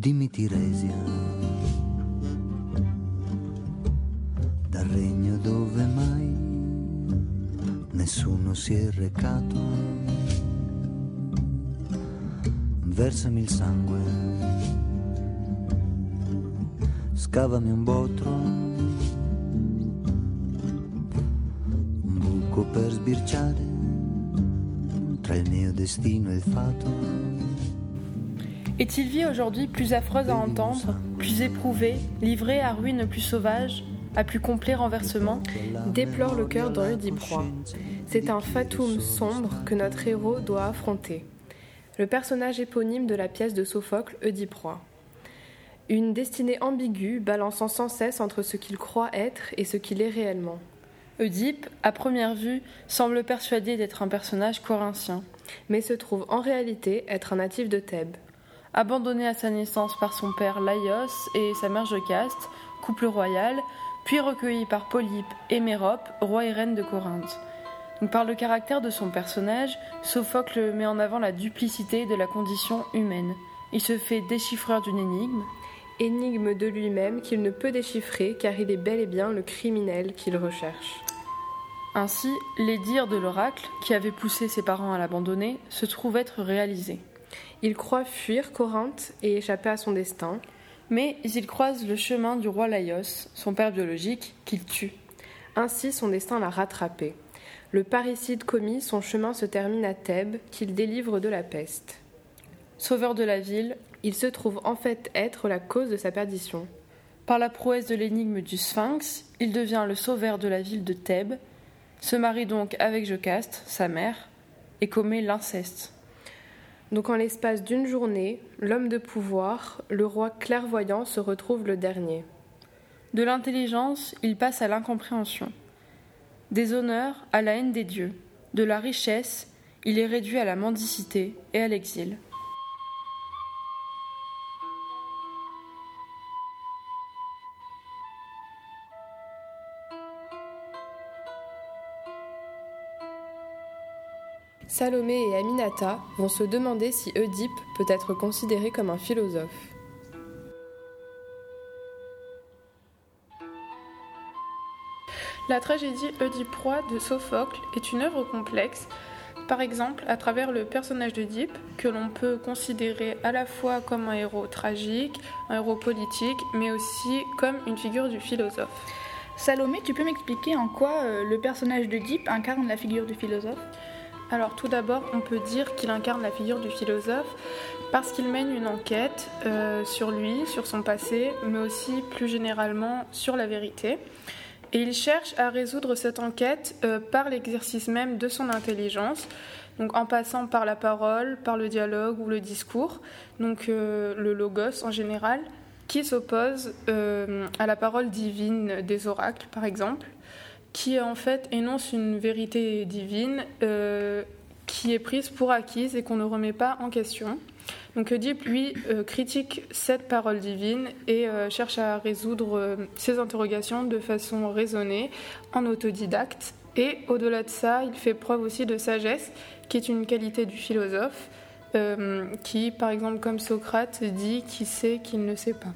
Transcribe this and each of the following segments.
Dimmi Tiresia, dal regno dove mai nessuno si è recato, versami il sangue, scavami un botro, un buco per sbirciare tra il mio destino e il fato. Est-il vie aujourd'hui plus affreuse à entendre, plus éprouvée, livrée à ruines plus sauvages, à plus complet renversement Déplore le cœur Proie. C'est un fatum sombre que notre héros doit affronter. Le personnage éponyme de la pièce de Sophocle, Oediproie. Une destinée ambiguë, balançant sans cesse entre ce qu'il croit être et ce qu'il est réellement. Oedipe, à première vue, semble persuadé d'être un personnage corinthien, mais se trouve en réalité être un natif de Thèbes. Abandonné à sa naissance par son père Laios et sa mère Jocaste, couple royal, puis recueilli par Polype et Mérope, roi et reine de Corinthe. par le caractère de son personnage, Sophocle met en avant la duplicité de la condition humaine. Il se fait déchiffreur d'une énigme. Énigme de lui-même qu'il ne peut déchiffrer car il est bel et bien le criminel qu'il recherche. Ainsi, les dires de l'oracle, qui avait poussé ses parents à l'abandonner, se trouvent être réalisés. Il croit fuir Corinthe et échapper à son destin. Mais il croise le chemin du roi Laios, son père biologique, qu'il tue. Ainsi son destin l'a rattrapé. Le parricide commis, son chemin se termine à Thèbes, qu'il délivre de la peste. Sauveur de la ville, il se trouve en fait être la cause de sa perdition. Par la prouesse de l'énigme du Sphinx, il devient le sauveur de la ville de Thèbes, se marie donc avec Jocaste, sa mère, et commet l'inceste. Donc en l'espace d'une journée, l'homme de pouvoir, le roi clairvoyant, se retrouve le dernier. De l'intelligence, il passe à l'incompréhension. Des honneurs à la haine des dieux. De la richesse, il est réduit à la mendicité et à l'exil. Salomé et Aminata vont se demander si Oedipe peut être considéré comme un philosophe. La tragédie Oedipe-Roi de Sophocle est une œuvre complexe, par exemple à travers le personnage d'Oedipe, que l'on peut considérer à la fois comme un héros tragique, un héros politique, mais aussi comme une figure du philosophe. Salomé, tu peux m'expliquer en quoi euh, le personnage d'Oedipe incarne la figure du philosophe? Alors tout d'abord, on peut dire qu'il incarne la figure du philosophe parce qu'il mène une enquête euh, sur lui, sur son passé, mais aussi plus généralement sur la vérité. Et il cherche à résoudre cette enquête euh, par l'exercice même de son intelligence, donc en passant par la parole, par le dialogue ou le discours, donc euh, le logos en général, qui s'oppose à la parole divine des oracles, par exemple qui en fait énonce une vérité divine euh, qui est prise pour acquise et qu'on ne remet pas en question. Donc Oedipe, lui, euh, critique cette parole divine et euh, cherche à résoudre ces interrogations de façon raisonnée, en autodidacte. Et au-delà de ça, il fait preuve aussi de sagesse, qui est une qualité du philosophe, qui, par exemple, comme Socrate, dit qu'il sait qu'il ne sait pas.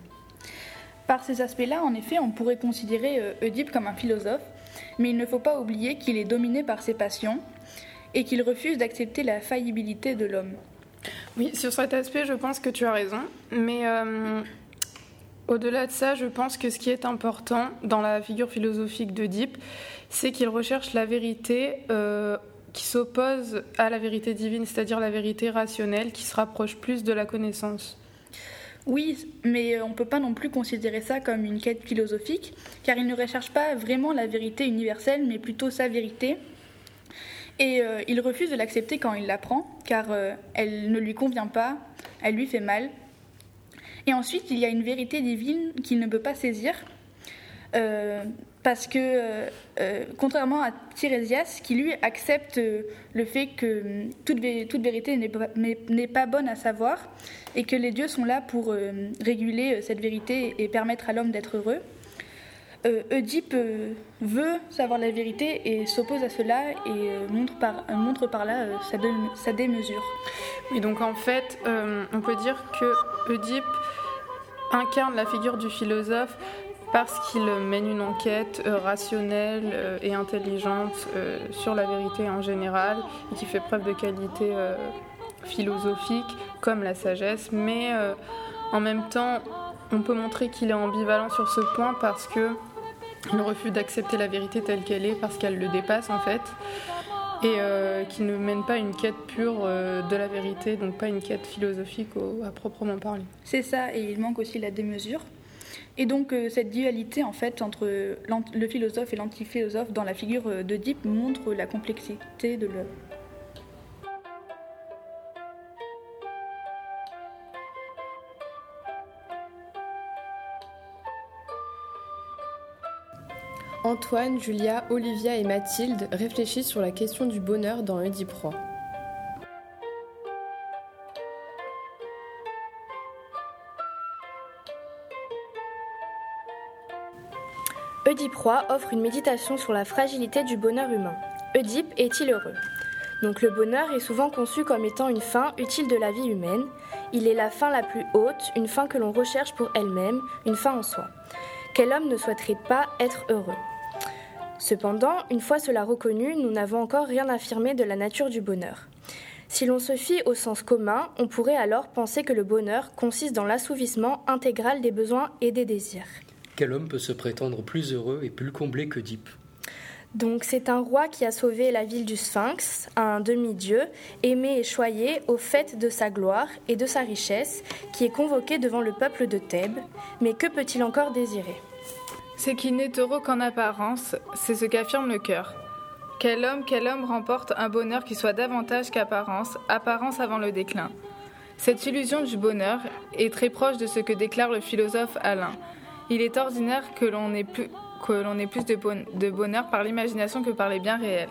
Par ces aspects-là, en effet, on pourrait considérer Oedipe comme un philosophe, mais il ne faut pas oublier qu'il est dominé par ses passions et qu'il refuse d'accepter la faillibilité de l'homme. Oui, sur cet aspect, je pense que tu as raison, mais euh, au-delà de ça, je pense que ce qui est important dans la figure philosophique d'Oedipe, c'est qu'il recherche la vérité euh, qui s'oppose à la vérité divine, c'est-à-dire la vérité rationnelle qui se rapproche plus de la connaissance. Oui, mais on ne peut pas non plus considérer ça comme une quête philosophique, car il ne recherche pas vraiment la vérité universelle, mais plutôt sa vérité. Et euh, il refuse de l'accepter quand il l'apprend, car euh, elle ne lui convient pas, elle lui fait mal. Et ensuite, il y a une vérité divine qu'il ne peut pas saisir, euh, parce que, euh, contrairement à Tirésias, qui lui accepte le fait que hum, toute, vérité n'est pas, bonne à savoir, et que les dieux sont là pour euh, réguler cette vérité et permettre à l'homme d'être heureux, Oedipe veut savoir la vérité et s'oppose à cela et montre, par, montre par là sa, démesure. Et donc en fait, on peut dire que Oedipe incarne la figure du philosophe parce qu'il mène une enquête euh, rationnelle euh, et intelligente euh, sur la vérité en général et qui fait preuve de qualité philosophique comme la sagesse, mais en même temps, on peut montrer qu'il est ambivalent sur ce point parce que il refuse d'accepter la vérité telle qu'elle est parce qu'elle le dépasse en fait et qu'il ne mène pas une quête pure de la vérité, donc pas une quête philosophique à proprement parler. C'est ça, et il manque aussi la démesure. Et donc euh, cette dualité en fait entre le philosophe et l'antiphilosophe dans la figure euh, d'Oedipe montre la complexité de l'œuvre. Antoine, Julia, Olivia et Mathilde réfléchissent sur la question du bonheur dans Oedipe Roi. Oedipe Roi offre une méditation sur la fragilité du bonheur humain. Oedipe est-il heureux? Donc le bonheur est souvent conçu comme étant une fin utile de la vie humaine. Il est la fin la plus haute, une fin que l'on recherche pour elle-même, une fin en soi. Quel homme ne souhaiterait pas être heureux? Cependant, une fois cela reconnu, nous n'avons encore rien affirmé de la nature du bonheur. Si l'on se fie au sens commun, on pourrait alors penser que le bonheur consiste dans l'assouvissement intégral des besoins et des désirs. Quel homme peut se prétendre plus heureux et plus comblé que donc c'est un roi qui a sauvé la ville du Sphinx, un demi-dieu, aimé et choyé au fait de sa gloire et de sa richesse, qui est convoqué devant le peuple de Thèbes. Mais que peut-il encore désirer? C'est qu'il n'est heureux qu'en apparence, c'est ce qu'affirme le cœur. Quel homme, quel homme remporte un bonheur qui soit davantage qu'apparence, apparence avant le déclin? Cette illusion du bonheur est très proche de ce que déclare le philosophe Alain. Il est ordinaire que l'on ait plus, de, bonheur par l'imagination que par les biens réels.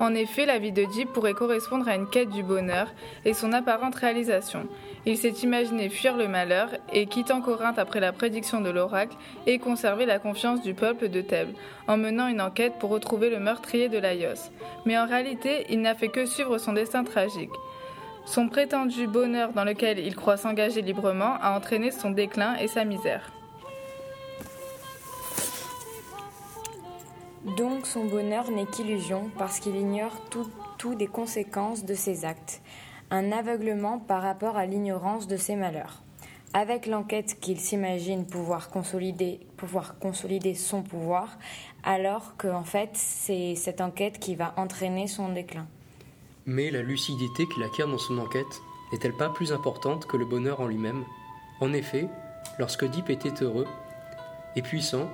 En effet, la vie de Deep pourrait correspondre à une quête du bonheur et son apparente réalisation. Il s'est imaginé fuir le malheur et, quittant Corinthe après la prédiction de l'oracle, et conserver la confiance du peuple de Thèbes, en menant une enquête pour retrouver le meurtrier de Laios. Mais en réalité, il n'a fait que suivre son destin tragique. Son prétendu bonheur dans lequel il croit s'engager librement a entraîné son déclin et sa misère. Donc son bonheur n'est qu'illusion parce qu'il ignore tout, des conséquences de ses actes, un aveuglement par rapport à l'ignorance de ses malheurs. Avec l'enquête qu'il s'imagine pouvoir consolider, pouvoir consolider son pouvoir, alors qu'en fait c'est cette enquête qui va entraîner son déclin. Mais la lucidité qu'il acquiert dans son enquête n'est-elle pas plus importante que le bonheur en lui-même? En effet, lorsque Deep était heureux et puissant,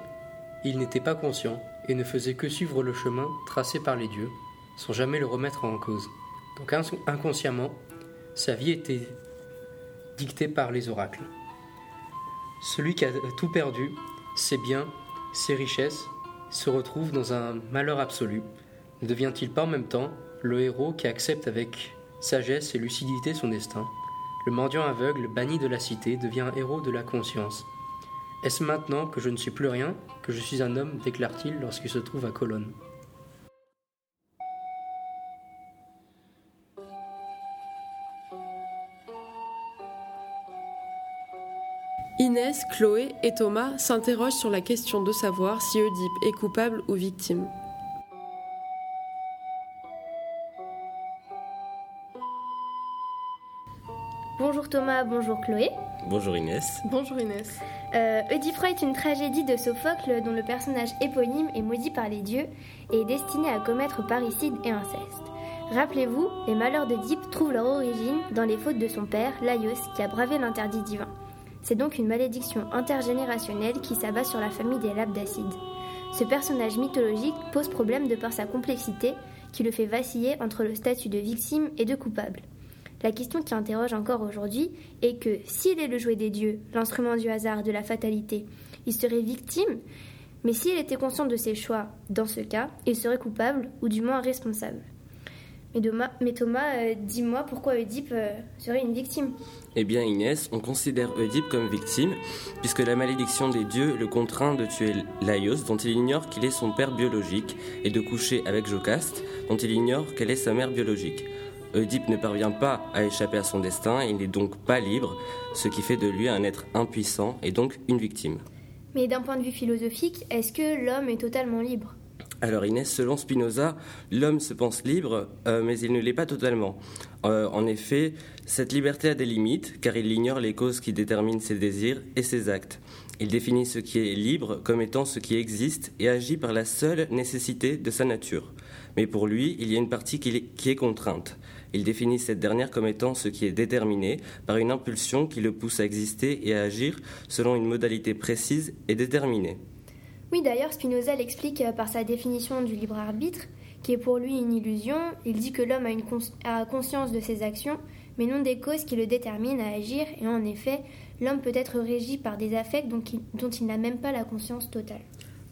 il n'était pas conscient et ne faisait que suivre le chemin tracé par les dieux, sans jamais le remettre en cause. Donc inconsciemment, sa vie était dictée par les oracles. Celui qui a tout perdu, ses biens, ses richesses, se retrouve dans un malheur absolu. Ne devient-il pas en même temps le héros qui accepte avec sagesse et lucidité son destin? Le mendiant aveugle, banni de la cité, devient héros de la conscience. Est-ce maintenant que je ne suis plus rien, que je suis un homme déclare-t-il lorsqu'il se trouve à Colonne. Inès, Chloé et Thomas s'interrogent sur la question de savoir si Oedipe est coupable ou victime. Bonjour Thomas, bonjour Chloé. Bonjour Inès. Bonjour Inès. Euh, est une tragédie de Sophocle dont le personnage éponyme est maudit par les dieux et est destiné à commettre parricide et inceste. Rappelez-vous, les malheurs d'Oedipe trouvent leur origine dans les fautes de son père, Laios, qui a bravé l'interdit divin. C'est donc une malédiction intergénérationnelle qui s'abat sur la famille des Labdacides. Ce personnage mythologique pose problème de par sa complexité qui le fait vaciller entre le statut de victime et de coupable. La question qui interroge encore aujourd'hui est que s'il est le jouet des dieux, l'instrument du hasard, de la fatalité, il serait victime, mais s'il était conscient de ses choix, dans ce cas, il serait coupable ou du moins responsable. Mais Thomas, euh, dis-moi pourquoi Oedipe euh, serait une victime Eh bien Inès, on considère Oedipe comme victime, puisque la malédiction des dieux le contraint de tuer Laios, dont il ignore qu'il est son père biologique, et de coucher avec Jocaste, dont il ignore qu'elle est sa mère biologique. Oedipe ne parvient pas à échapper à son destin, il n'est donc pas libre, ce qui fait de lui un être impuissant et donc une victime. Mais d'un point de vue philosophique, est-ce que l'homme est totalement libre? Alors Inès, selon Spinoza, l'homme se pense libre, euh, mais il ne l'est pas totalement. Euh, en effet, cette liberté a des limites, car il ignore les causes qui déterminent ses désirs et ses actes. Il définit ce qui est libre comme étant ce qui existe et agit par la seule nécessité de sa nature. Mais pour lui, il y a une partie qui est contrainte. Il définit cette dernière comme étant ce qui est déterminé par une impulsion qui le pousse à exister et à agir selon une modalité précise et déterminée. Oui, d'ailleurs, Spinoza l'explique euh, par sa définition du libre arbitre, qui est pour lui une illusion. Il dit que l'homme a, a conscience de ses actions, mais non des causes qui le déterminent à agir, et en effet, l'homme peut être régi par des affects dont il, n'a même pas la conscience totale.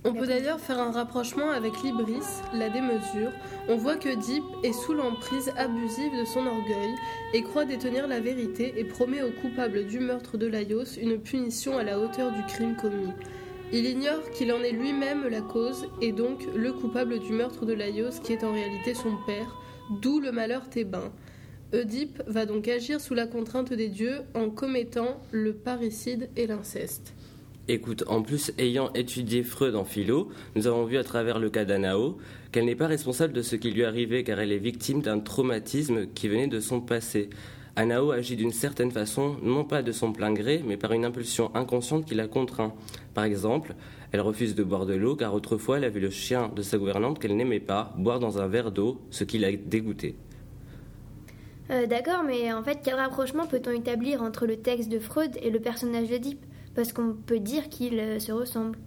On peut d'ailleurs faire un rapprochement avec l'ibris, la démesure. On voit que Deep est sous l'emprise abusive de son orgueil et croit détenir la vérité et promet au coupable du meurtre de Laios une punition à la hauteur du crime commis. Il ignore qu'il en est lui-même la cause et donc le coupable du meurtre de Laios qui est en réalité son père, d'où le malheur thébain. Oedipe va donc agir sous la contrainte des dieux en commettant le parricide et l'inceste. Écoute, en plus, ayant étudié Freud en philo, nous avons vu à travers le cas d'Anao qu'elle n'est pas responsable de ce qui lui arrivait car elle est victime d'un traumatisme qui venait de son passé. Anao agit d'une certaine façon, non pas de son plein gré, mais par une impulsion inconsciente qui la contraint. Par exemple, elle refuse de boire de l'eau car autrefois elle a vu le chien de sa gouvernante qu'elle n'aimait pas boire dans un verre d'eau, ce qui l'a dégoûté. Euh, d'accord, mais en fait, quel rapprochement peut-on établir entre le texte de Freud et le personnage d'Oedipe? Parce qu'on peut dire qu'ils euh, se ressemblent.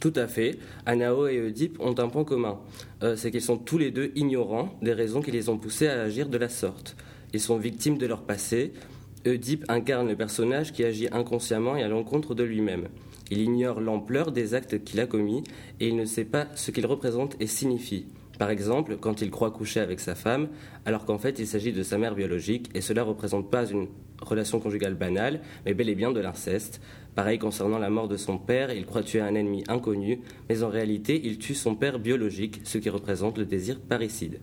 Tout à fait. Anao et Oedipe ont un point commun. Euh, c'est qu'ils sont tous les deux ignorants des raisons qui les ont poussés à agir de la sorte. Ils sont victimes de leur passé. Oedipe incarne le personnage qui agit inconsciemment et à l'encontre de lui-même. Il ignore l'ampleur des actes qu'il a commis et il ne sait pas ce qu'ils représentent et signifient. Par exemple, quand il croit coucher avec sa femme, alors qu'en fait il s'agit de sa mère biologique, et cela ne représente pas une relation conjugale banale, mais bel et bien de l'inceste. Pareil concernant la mort de son père, il croit tuer un ennemi inconnu, mais en réalité il tue son père biologique, ce qui représente le désir parricide.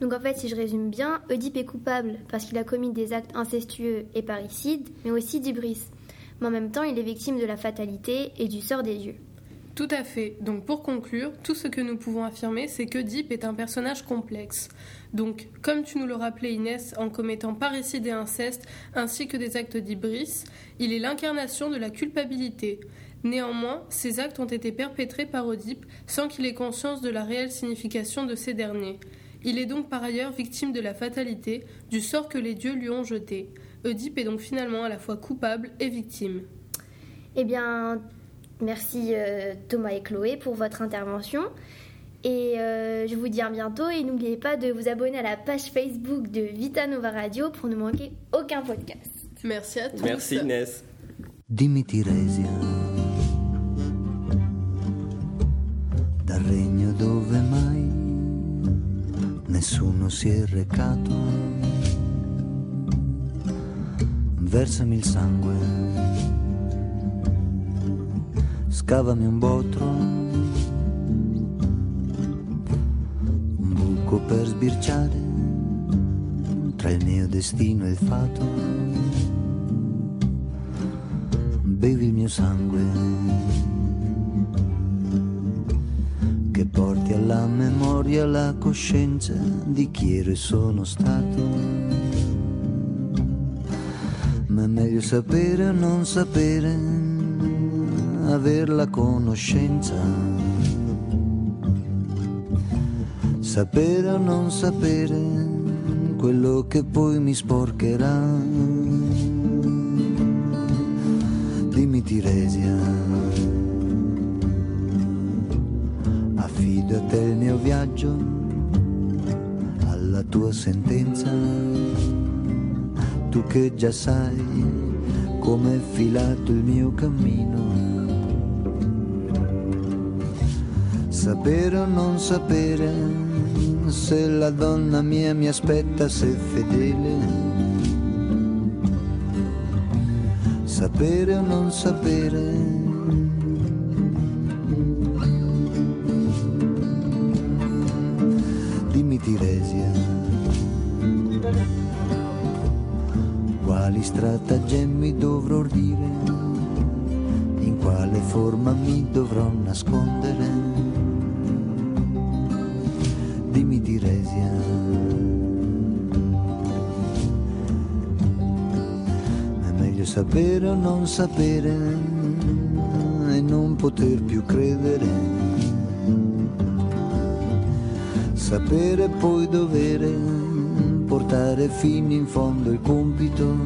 Donc en fait, si je résume bien, Oedipe est coupable parce qu'il a commis des actes incestueux et parricides, mais aussi d'ibris. Mais en même temps, il est victime de la fatalité et du sort des dieux. Tout à fait. Donc pour conclure, tout ce que nous pouvons affirmer, c'est que Deep est un personnage complexe. Donc, comme tu nous le rappelais Inès, en commettant parricide et inceste, ainsi que des actes d'ibris, il est l'incarnation de la culpabilité. Néanmoins, ces actes ont été perpétrés par Oedipe sans qu'il ait conscience de la réelle signification de ces derniers. Il est donc par ailleurs victime de la fatalité, du sort que les dieux lui ont jeté. Oedipe est donc finalement à la fois coupable et victime. Eh bien, merci euh, Thomas et Chloé pour votre intervention. Et euh, je vous dis à bientôt et n'oubliez pas de vous abonner à la page Facebook de Vita Nova Radio pour ne manquer aucun podcast. Merci à tous. Merci Inès. dove mai nessuno si è recato. Versami il sangue, scavami un botro, un buco per sbirciare tra il mio destino e il fato. Bevi il mio sangue che porti alla memoria la coscienza di chi ero e sono stato. Ma è meglio sapere o non sapere, aver la conoscenza. Sapere o non sapere quello che poi mi sporcherà. Dimmi Tiresia affido a te il mio viaggio, alla tua sentenza, tu che già sai come è filato il mio cammino. Sapere o non sapere se la donna mia mi aspetta, se fedele. Sapere o non sapere Tiresia. Quali stratagemmi dovrò dire, in quale forma mi dovrò nascondere. Tiresia. È meglio sapere o non sapere e non poter più credere. Sapere e poi dovere portare fino in fondo il compito.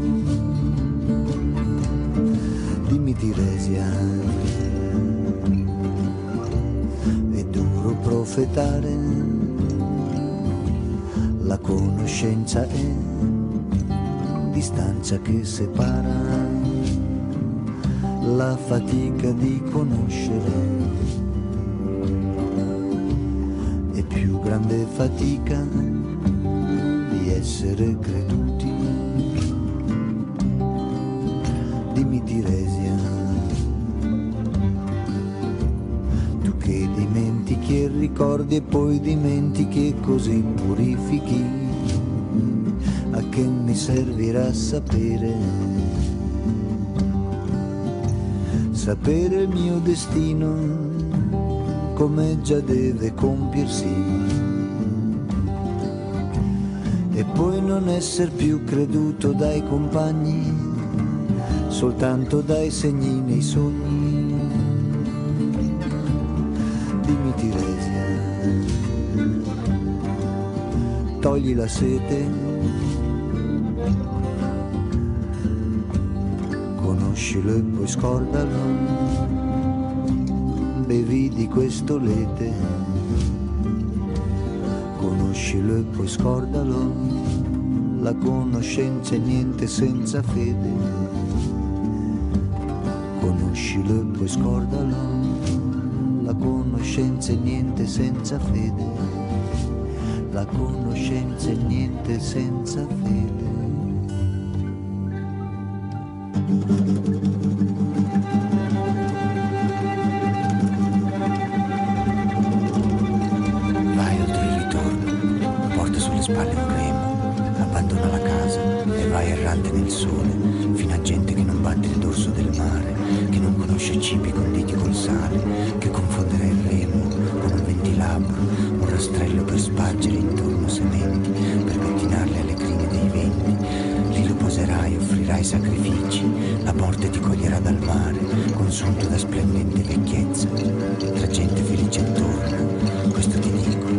Dimmi Tiresia, profetare, la conoscenza è distanza che separa la fatica di conoscere e più grande fatica essere creduti. Dimmi Tiresia, ricordi e poi dimentichi e così purifichi, a che mi servirà sapere? Sapere il mio destino come già deve compiersi e poi non esser più creduto dai compagni, soltanto dai segni nei sogni. Togli la sete, conoscilo e poi scordalo, bevi di questo lete. Conoscilo e poi scordalo, la conoscenza è niente senza fede. Conoscilo e poi scordalo, la conoscenza è niente senza fede la conoscenza è niente senza fede. Vai oltre il ritorno, porta sulle spalle un remo, abbandona la casa e vai errante nel sole, fino a gente che non batte il dorso del mare, che non conosce cibi conditi col sale, che confonderà il remo con un ventilabro rastrello per spargere intorno sementi, per pettinarle alle crine dei venti. Lì lo poserai, offrirai sacrifici, la morte ti coglierà dal mare, consunto da splendente vecchiezza. Tra gente felice attorno, questo ti dico.